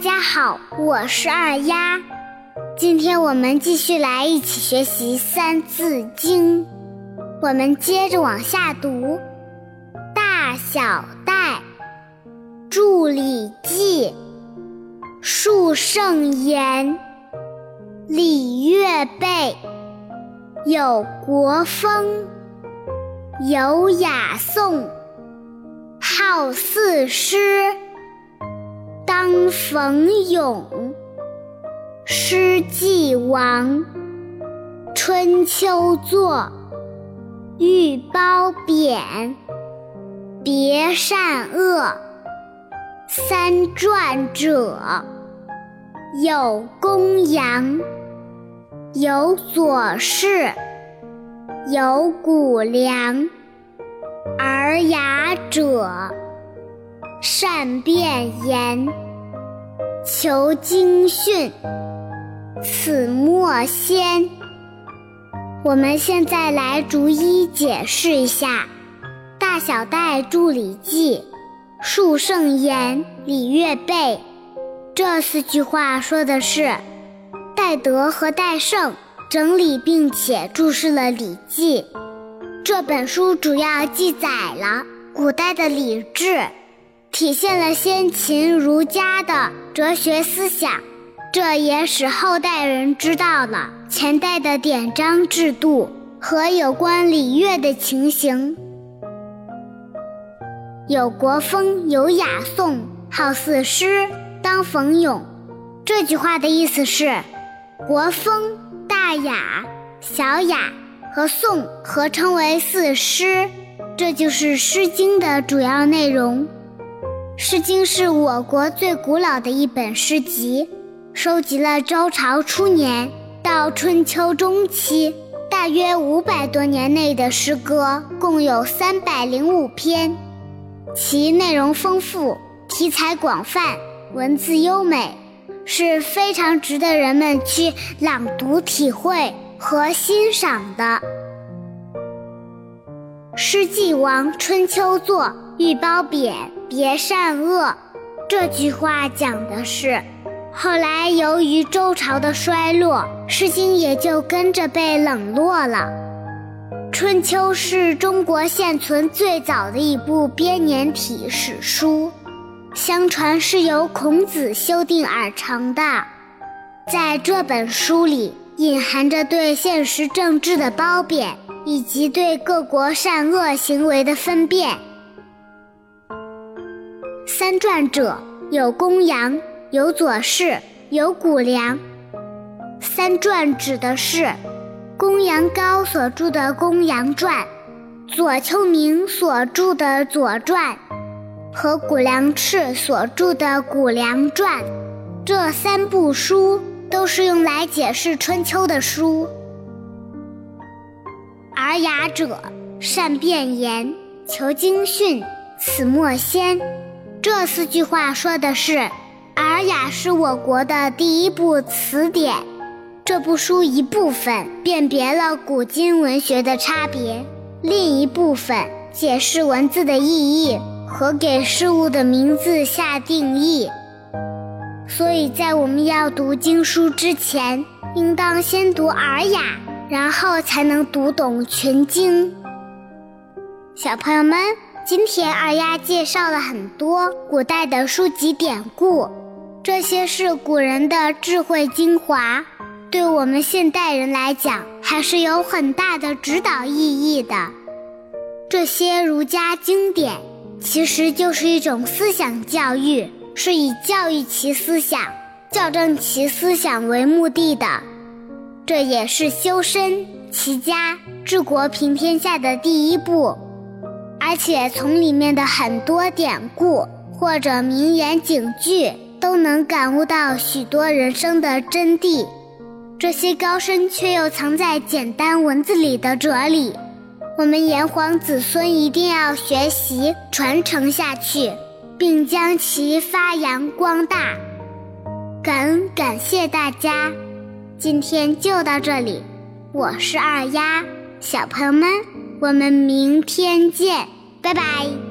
大家好，我是二丫。今天我们继续来一起学习《三字经》，我们接着往下读：大小戴，著《礼记》，述圣言，礼乐备，有国风，有雅颂，好四诗。当逢咏，诗既亡，春秋作，欲褒贬，别善恶。三传者，有公羊，有左氏，有谷梁。尔雅者，善辩言。求经训，此莫先。我们现在来逐一解释一下：大小戴著《礼记》，述圣言，礼乐备。这四句话说的是，戴德和戴胜整理并且注释了《礼记》这本书，主要记载了古代的礼制。体现了先秦儒家的哲学思想，这也使后代人知道了前代的典章制度和有关礼乐的情形。有国风，有雅颂，好四诗，当逢咏。这句话的意思是，国风、大雅、小雅和颂合称为四诗，这就是《诗经》的主要内容。《诗经》是我国最古老的一本诗集，收集了周朝初年到春秋中期大约五百多年内的诗歌，共有三百零五篇，其内容丰富，题材广泛，文字优美，是非常值得人们去朗读、体会和欣赏的。诗既亡，春秋作，欲褒贬。别善恶，这句话讲的是，后来由于周朝的衰落，《诗经》也就跟着被冷落了。《春秋》是中国现存最早的一部编年体史书，相传是由孔子修订而成的。在这本书里，隐含着对现实政治的褒贬，以及对各国善恶行为的分辨。三传者有公羊，有左氏，有谷梁。三传指的是公羊高所著的《公羊传》，左丘明所著的《左传》，和谷梁赤所著的《谷梁传》。这三部书都是用来解释春秋的书。尔雅者，善辩言，求经训，此莫先。这四句话说的是，《尔雅》是我国的第一部词典，这部书一部分辨别了古今文学的差别，另一部分解释文字的意义和给事物的名字下定义。所以在我们要读经书之前，应当先读《尔雅》，然后才能读懂全经。小朋友们。今天二丫介绍了很多古代的书籍典故，这些是古人的智慧精华，对我们现代人来讲还是有很大的指导意义的。这些儒家经典其实就是一种思想教育，是以教育其思想、校正其思想为目的的，这也是修身齐家治国平天下的第一步。而且从里面的很多典故或者名言警句，都能感悟到许多人生的真谛。这些高深却又藏在简单文字里的哲理，我们炎黄子孙一定要学习传承下去，并将其发扬光大。感恩感谢大家，今天就到这里。我是二丫，小朋友们。我们明天见，拜拜。